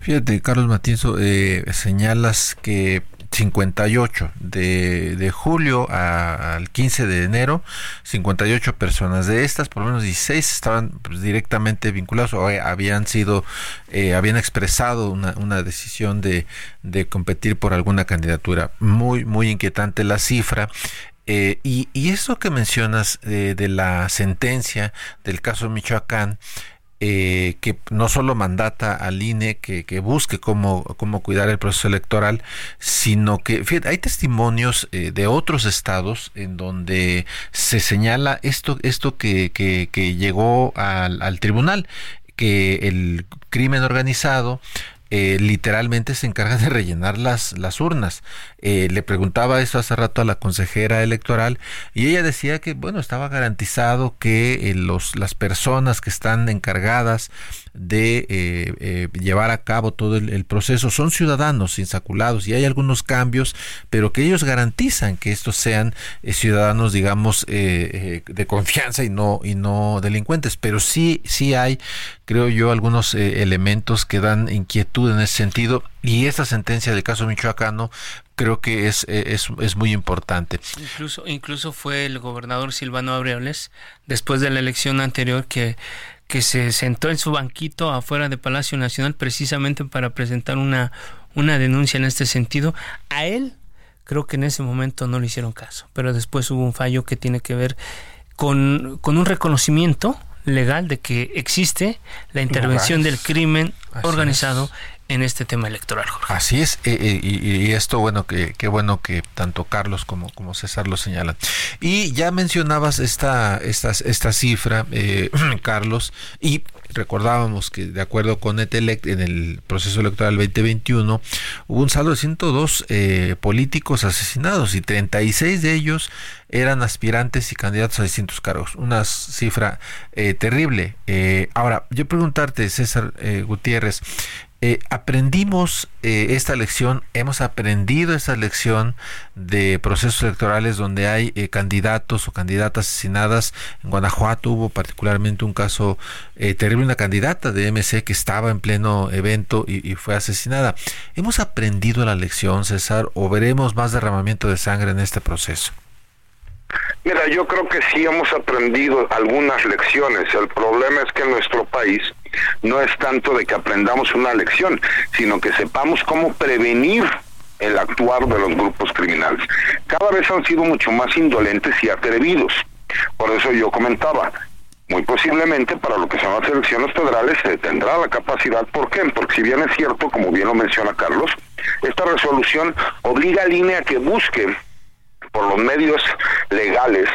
Fíjate, Carlos Matienzo, eh, señalas que 58 de, de julio al 15 de enero, 58 personas. De estas, por lo menos 16 estaban pues, directamente vinculados o habían sido, eh, habían expresado una, una decisión de, de, competir por alguna candidatura. Muy, muy inquietante la cifra. Eh, y, y, eso que mencionas eh, de la sentencia del caso Michoacán, eh, que no solo mandata al INE que, busque cómo, cómo, cuidar el proceso electoral, sino que fíjate, hay testimonios eh, de otros estados en donde se señala esto, esto que, que, llegó al, al tribunal, que el crimen organizado eh, literalmente se encarga de rellenar las, las urnas. Eh, le preguntaba eso hace rato a la consejera electoral y ella decía que, bueno, estaba garantizado que eh, los, las personas que están encargadas de eh, eh, llevar a cabo todo el, proceso son ciudadanos insaculados y hay algunos cambios, pero que ellos garantizan que estos sean eh, ciudadanos, digamos, de confianza y no y no delincuentes. Pero sí sí hay, creo yo, algunos elementos que dan inquietud en ese sentido y esta sentencia del caso michoacano creo que es, es, es, muy importante. Incluso, incluso fue el gobernador Silvano Aureoles, después de la elección anterior, que que se sentó en su banquito afuera de Palacio Nacional precisamente para presentar una, una denuncia en este sentido. A él creo que en ese momento no le hicieron caso, pero después hubo un fallo que tiene que ver con, con un reconocimiento legal de que existe la intervención del crimen organizado en este tema electoral. Así es, eh, eh, y, esto, bueno, que qué bueno que tanto Carlos como, César lo señalan. Y ya mencionabas esta, esta, esta cifra, eh, [clears throat] Carlos, y recordábamos que de acuerdo con Etelect en el proceso electoral 2021 hubo un saldo de 102 políticos asesinados y 36 de ellos eran aspirantes y candidatos a distintos cargos. Una cifra terrible. ahora, yo preguntarte, César Gutiérrez, eh, aprendimos eh, esta lección, hemos aprendido esta lección de procesos electorales donde hay eh, candidatos o candidatas asesinadas. En Guanajuato hubo particularmente un caso terrible, una candidata de MC que estaba en pleno evento y, y, fue asesinada. ¿Hemos aprendido la lección, César, o veremos más derramamiento de sangre en este proceso? Mira, yo creo que sí hemos aprendido algunas lecciones. El problema es que en nuestro país no es tanto de que aprendamos una lección, sino que sepamos cómo prevenir el actuar de los grupos criminales. Cada vez han sido mucho más indolentes y atrevidos. Por eso yo comentaba, muy posiblemente para lo que son las elecciones federales se tendrá la capacidad. ¿Por qué? Porque si bien es cierto, como bien lo menciona Carlos, esta resolución obliga al INE a que busque por los medios legales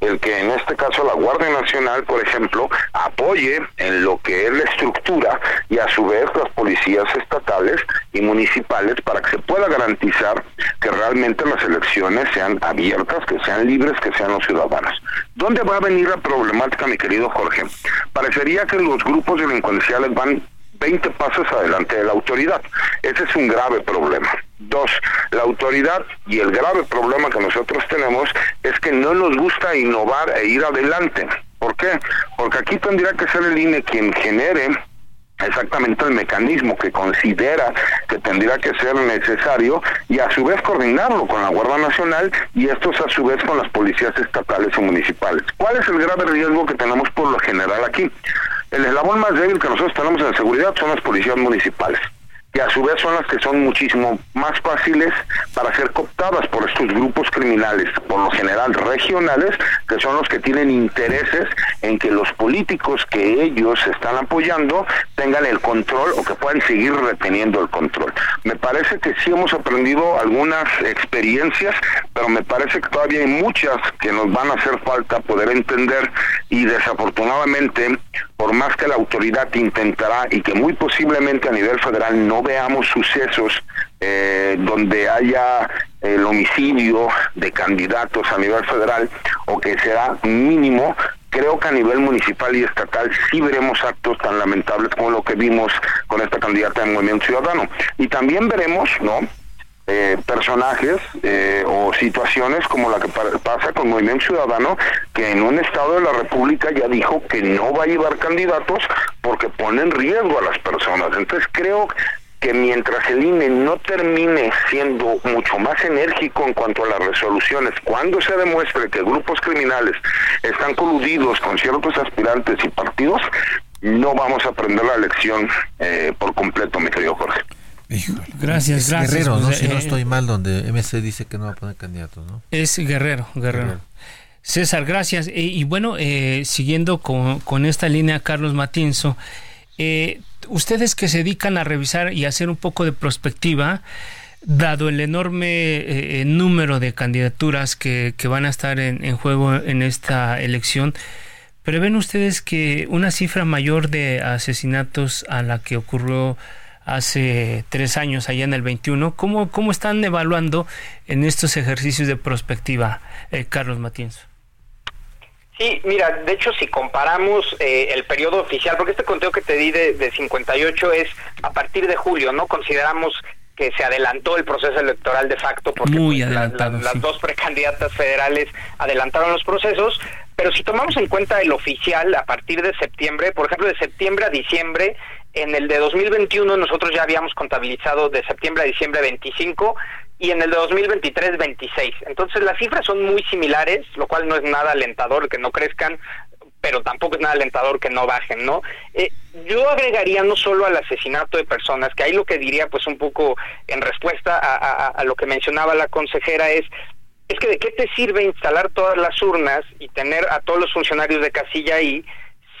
el que en este caso la Guardia Nacional, por ejemplo, apoye en lo que es la estructura y a su vez las policías estatales y municipales para que se pueda garantizar que realmente las elecciones sean abiertas, que sean libres, que sean los ciudadanos. ¿Dónde va a venir la problemática, mi querido Jorge? Parecería que los grupos delincuenciales van 20 pasos adelante de la autoridad. Ese es un grave problema. Dos, la autoridad y el grave problema que nosotros tenemos es que no nos gusta innovar e ir adelante. ¿Por qué? Porque aquí tendría que ser el INE quien genere exactamente el mecanismo que considera que tendría que ser necesario y a su vez coordinarlo con la Guardia Nacional y estos a su vez con las policías estatales y municipales. ¿Cuál es el grave riesgo que tenemos por lo general aquí? El eslabón más débil que nosotros tenemos en seguridad son las policías municipales que a su vez son las que son muchísimo más fáciles para ser cooptadas por estos grupos criminales, por lo general regionales, que son los que tienen intereses en que los políticos que ellos están apoyando tengan el control o que puedan seguir reteniendo el control. Me parece que sí hemos aprendido algunas experiencias, pero me parece que todavía hay muchas que nos van a hacer falta poder entender y desafortunadamente, por más que la autoridad intentará y que muy posiblemente a nivel federal no veamos sucesos eh, donde haya el homicidio de candidatos a nivel federal o que será mínimo, creo que a nivel municipal y estatal sí veremos actos tan lamentables como lo que vimos con esta candidata de Movimiento Ciudadano. Y también veremos, ¿no? Eh, personajes eh, o situaciones como la que pasa con Movimiento Ciudadano, que en un estado de la República ya dijo que no va a llevar candidatos porque pone en riesgo a las personas. Entonces creo que mientras el INE no termine siendo mucho más enérgico en cuanto a las resoluciones, cuando se demuestre que grupos criminales están coludidos con ciertos aspirantes y partidos, no vamos a aprender la lección eh, por completo, mi querido Jorge. [laughs] Gracias, gracias. Guerrero, ¿no? Si no eh, estoy mal, donde MC dice que no va a poner candidatos, ¿no? Es Guerrero, Guerrero. César, gracias. Eh, y bueno, eh, siguiendo con, con, esta línea, Carlos Matienzo, eh, ustedes que se dedican a revisar y hacer un poco de prospectiva, dado el enorme número de candidaturas que, que van a estar en, en, juego en esta elección, ¿prevén ustedes que una cifra mayor de asesinatos a la que ocurrió hace tres años, allá en el 21. ¿Cómo, cómo están evaluando en estos ejercicios de prospectiva, eh, Carlos Matienzo? Sí, mira, de hecho si comparamos eh, el periodo oficial, porque este conteo que te di de, de 58 es a partir de julio, ¿no? Consideramos que se adelantó el proceso electoral de facto porque Muy pues, la- las dos precandidatas federales adelantaron los procesos, pero si tomamos en cuenta el oficial a partir de septiembre, por ejemplo, de septiembre a diciembre, en el de 2021 nosotros ya habíamos contabilizado de septiembre a diciembre 25 y en el de 2023 26. Entonces las cifras son muy similares, lo cual no es nada alentador que no crezcan, pero tampoco es nada alentador que no bajen, ¿no? Eh, yo agregaría no solo al asesinato de personas, que ahí lo que diría pues un poco en respuesta a, lo que mencionaba la consejera es, es que de qué te sirve instalar todas las urnas y tener a todos los funcionarios de casilla ahí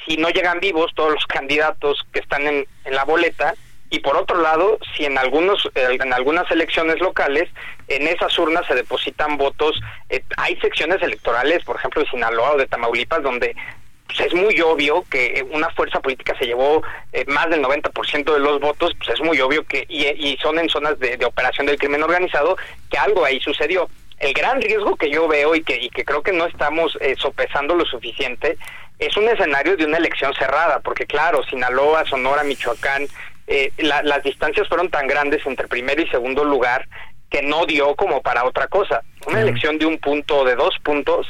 si no llegan vivos todos los candidatos que están en, en la boleta y por otro lado si en algunos eh, en algunas elecciones locales en esas urnas se depositan votos eh, hay secciones electorales por ejemplo de Sinaloa o de Tamaulipas donde pues es muy obvio que una fuerza política se llevó eh, más del 90% de los votos, pues es muy obvio que, y, son en zonas de, de operación del crimen organizado, que algo ahí sucedió. El gran riesgo que yo veo y que, y que creo que no estamos eh, sopesando lo suficiente es un escenario de una elección cerrada, porque claro, Sinaloa, Sonora, Michoacán, eh, la- las distancias fueron tan grandes entre primero y segundo lugar que no dio como para otra cosa. Una elección de un punto o de dos puntos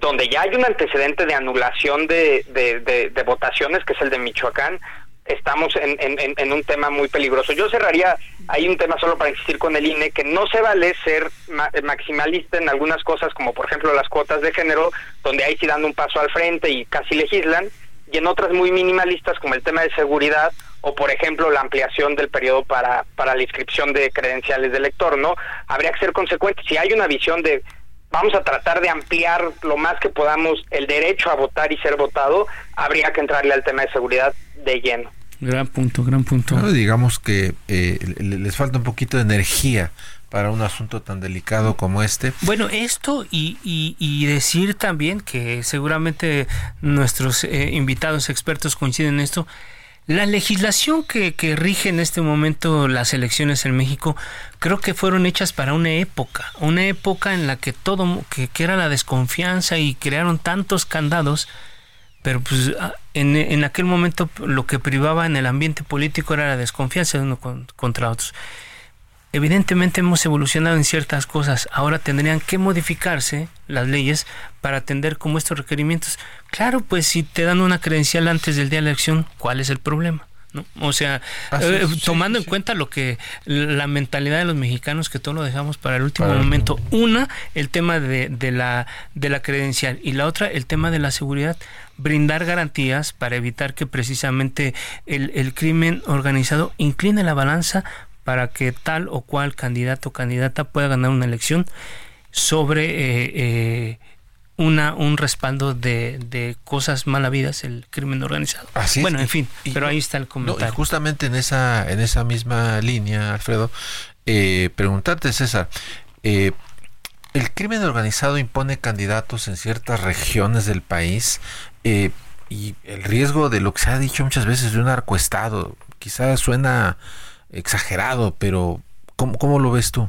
donde ya hay un antecedente de anulación de, de, de- de votaciones, que es el de Michoacán, estamos en, en- un tema muy peligroso. Yo cerraría ahí un tema solo para insistir con el INE, que no se vale ser ma- maximalista en algunas cosas, como por ejemplo las cuotas de género, donde ahí sí dan un paso al frente y casi legislan, y en otras muy minimalistas, como el tema de seguridad, o por ejemplo la ampliación del periodo para, para la inscripción de credenciales de elector, ¿no? Habría que ser consecuentes. Si hay una visión de vamos a tratar de ampliar lo más que podamos el derecho a votar y ser votado, habría que entrarle al tema de seguridad de lleno. Gran punto, gran punto. Bueno, digamos que eh, le- les falta un poquito de energía para un asunto tan delicado como este. Bueno, esto y, y- y decir también que seguramente nuestros eh, invitados expertos coinciden en esto, la legislación que, que rige en este momento las elecciones en México creo que fueron hechas para una época, una época en la que todo, que, que era la desconfianza y crearon tantos candados, pero pues ah, en, en aquel momento lo que privaba en el ambiente político era la desconfianza de uno con- contra otros. Evidentemente hemos evolucionado en ciertas cosas. Ahora tendrían que modificarse las leyes para atender como estos requerimientos. Claro, pues si te dan una credencial antes del día de la elección, ¿cuál es el problema? O sea, eh, tomando en cuenta lo que la mentalidad de los mexicanos que todo lo dejamos para el último momento. Una, el tema de, de, la, de la credencial y la otra, el tema de la seguridad. Brindar garantías para evitar que precisamente el, el crimen organizado incline la balanza para que tal o cual candidato o candidata pueda ganar una elección sobre eh, eh, una, un respaldo de, de cosas mal habidas, el crimen organizado. bueno, en fin, pero ahí está el comentario. justamente en esa, en esa misma línea, Alfredo, eh, preguntarte, César, eh, ¿el crimen organizado impone candidatos en ciertas regiones del país? Eh, y el riesgo de lo que se ha dicho muchas veces de un arcoestado, quizás suena exagerado, pero ¿cómo, cómo lo ves tú?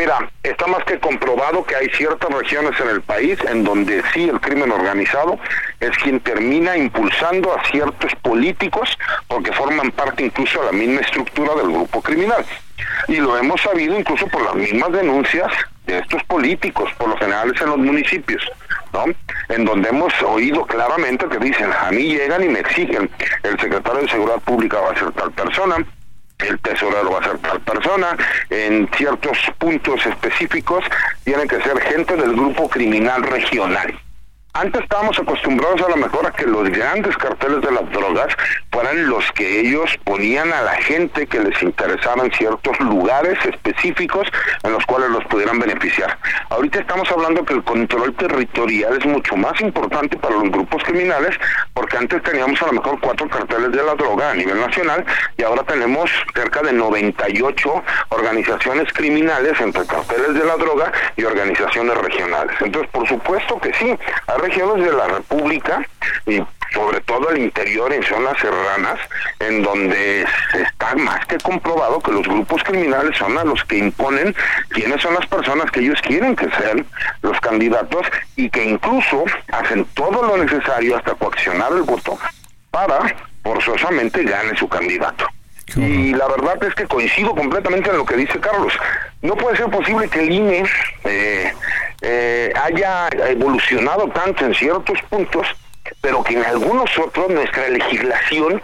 Mira, está más que comprobado que hay ciertas regiones en el país en donde sí el crimen organizado es quien termina impulsando a ciertos políticos porque forman parte incluso de la misma estructura del grupo criminal. Y lo hemos sabido incluso por las mismas denuncias de estos políticos, por lo general es en los municipios, ¿no? En donde hemos oído claramente que dicen, a mí llegan y me exigen, el secretario de Seguridad Pública va a ser tal persona, el tesorero va a ser tal persona, en ciertos puntos específicos tienen que ser gente del grupo criminal regional. Antes estábamos acostumbrados a lo mejor a que los grandes carteles de las drogas fueran los que ellos ponían a la gente que les interesaban ciertos lugares específicos en los cuales los pudieran beneficiar. Ahorita estamos hablando que el control territorial es mucho más importante para los grupos criminales porque antes teníamos a lo mejor cuatro carteles de la droga a nivel nacional y ahora tenemos cerca de 98 organizaciones criminales entre carteles de la droga y organizaciones regionales. Entonces, por supuesto que sí, regiones de la República y sobre todo el interior en zonas serranas, en donde está más que comprobado que los grupos criminales son a los que imponen quiénes son las personas que ellos quieren que sean los candidatos y que incluso hacen todo lo necesario hasta coaccionar el voto para forzosamente gane su candidato. Y la verdad es que coincido completamente en lo que dice Carlos. No puede ser posible que el INE eh, eh, haya evolucionado tanto en ciertos puntos, pero que en algunos otros nuestra legislación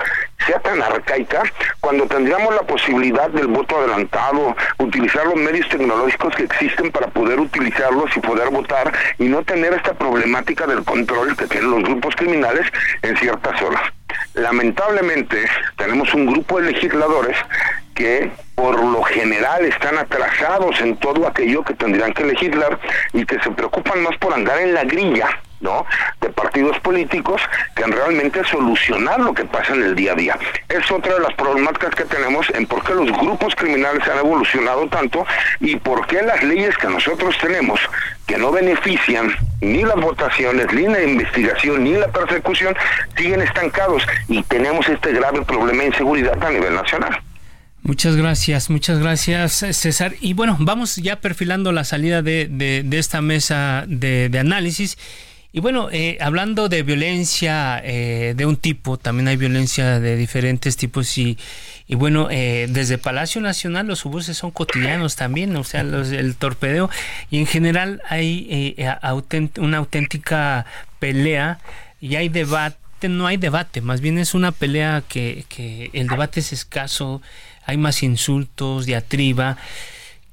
sea tan arcaica cuando tendríamos la posibilidad del voto adelantado, utilizar los medios tecnológicos que existen para poder utilizarlos y poder votar y no tener esta problemática del control que tienen los grupos criminales en ciertas zonas. Lamentablemente tenemos un grupo de legisladores que por lo general están atrasados en todo aquello que tendrían que legislar y que se preocupan más por andar en la grilla ¿no? de partidos políticos que en realmente solucionar lo que pasa en el día a día. Es otra de las problemáticas que tenemos en por qué los grupos criminales han evolucionado tanto y por qué las leyes que nosotros tenemos que no benefician ni las votaciones, ni la investigación, ni la persecución, siguen estancados y tenemos este grave problema de inseguridad a nivel nacional. Muchas gracias, muchas gracias César. Y bueno, vamos ya perfilando la salida de, de, esta mesa de análisis. Y bueno, eh, hablando de violencia eh, de un tipo, también hay violencia de diferentes tipos y, y bueno, eh, desde Palacio Nacional los obuses son cotidianos también, o sea, los, el torpedeo y en general hay una auténtica pelea y hay debate, no hay debate, más bien es una pelea que, que el debate es escaso, hay más insultos, diatriba.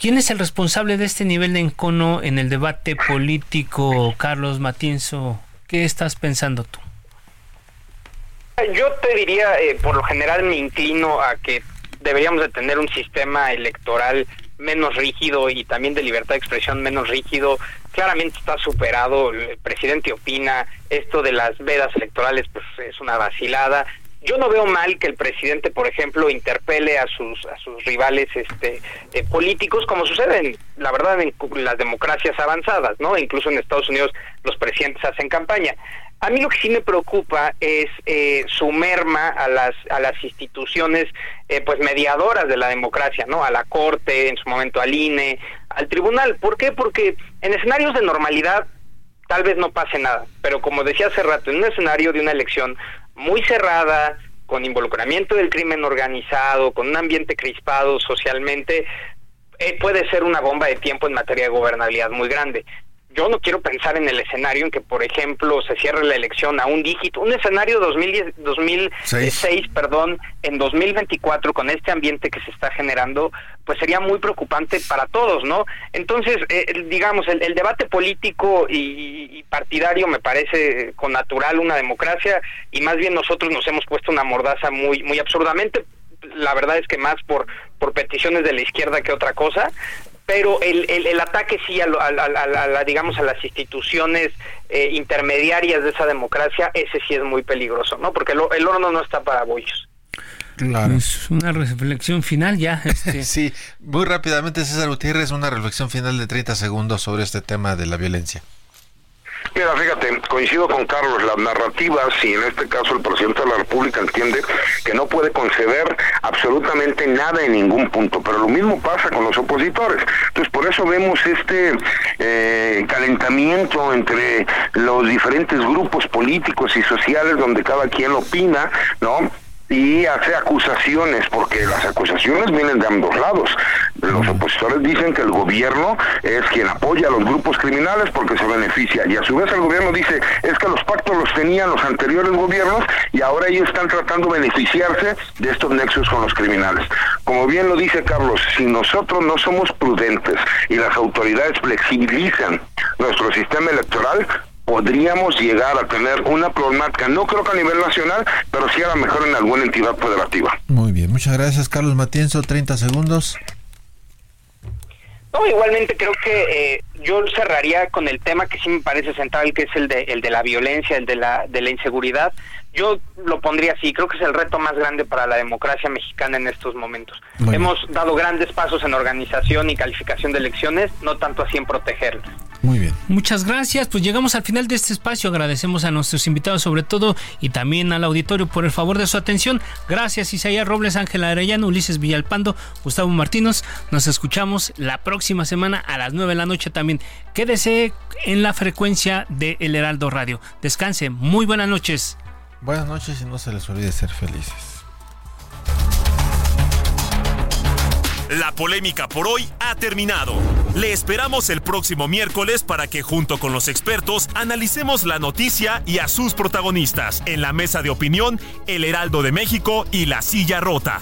¿Quién es el responsable de este nivel de encono en el debate político, Carlos Matienzo? ¿Qué estás pensando tú? Yo te diría, eh, por lo general me inclino a que deberíamos de tener un sistema electoral menos rígido y también de libertad de expresión menos rígido. Claramente está superado, el presidente opina, esto de las vedas electorales pues es una vacilada yo no veo mal que el presidente, por ejemplo, interpele a sus a sus rivales este eh, políticos, como sucede, en, la verdad, en las democracias avanzadas, ¿no? Incluso en Estados Unidos los presidentes hacen campaña. A mí lo que sí me preocupa es eh, su merma a las a las instituciones, eh, pues mediadoras de la democracia, ¿no? A la corte, en su momento al INE, al tribunal. ¿Por qué? Porque en escenarios de normalidad tal vez no pase nada, pero como decía hace rato, en un escenario de una elección muy cerrada, con involucramiento del crimen organizado, con un ambiente crispado socialmente, eh, puede ser una bomba de tiempo en materia de gobernabilidad muy grande. Yo no quiero pensar en el escenario en que, por ejemplo, se cierre la elección a un dígito, un escenario 2010, 2006, perdón, en 2024 con este ambiente que se está generando, pues sería muy preocupante para todos, ¿no? Entonces, eh, digamos, el, debate político y, partidario me parece con natural una democracia y más bien nosotros nos hemos puesto una mordaza muy, muy absurdamente la verdad es que más por por peticiones de la izquierda que otra cosa pero el, el, ataque sí a, a, digamos a las instituciones eh, intermediarias de esa democracia ese sí es muy peligroso no porque el, horno no está para bollos Claro. Es una reflexión final ya. [laughs] Este. sí, muy rápidamente, César Gutiérrez, una reflexión final de 30 segundos sobre este tema de la violencia. Mira, fíjate, coincido con Carlos, las narrativas, y en este caso el presidente de la República entiende que no puede conceder absolutamente nada en ningún punto, pero lo mismo pasa con los opositores. Entonces, por eso vemos este eh, calentamiento entre los diferentes grupos políticos y sociales donde cada quien opina, ¿no? Y hace acusaciones, porque las acusaciones vienen de ambos lados. Los opositores dicen que el gobierno es quien apoya a los grupos criminales porque se beneficia, y a su vez el gobierno dice es que los pactos los tenían los anteriores gobiernos y ahora ellos están tratando de beneficiarse de estos nexos con los criminales. Como bien lo dice Carlos, si nosotros no somos prudentes y las autoridades flexibilizan nuestro sistema electoral, podríamos llegar a tener una problemática, no creo que a nivel nacional, pero sí a lo mejor en alguna entidad federativa. Muy bien, muchas gracias Carlos Matienzo, 30 segundos. No, igualmente creo que eh, yo cerraría con el tema que sí me parece central, que es el de, el de la violencia, el de la, de la inseguridad. Yo lo pondría así, creo que es el reto más grande para la democracia mexicana en estos momentos. Hemos dado grandes pasos en organización y calificación de elecciones, no tanto así en protegerlas. Muy bien. Muchas gracias. Pues llegamos al final de este espacio. Agradecemos a nuestros invitados sobre todo y también al auditorio por el favor de su atención. Gracias Isaías Robles, Ángela Arellano, Ulises Villalpando, Gustavo Martínez. Nos escuchamos la próxima semana a las 9 de la noche también. Quédese en la frecuencia de El Heraldo Radio. Descanse. Muy buenas noches. Buenas noches y no se les olvide ser felices. La polémica por hoy ha terminado. Le esperamos el próximo miércoles para que junto con los expertos analicemos la noticia y a sus protagonistas en la mesa de opinión El Heraldo de México y La Silla Rota.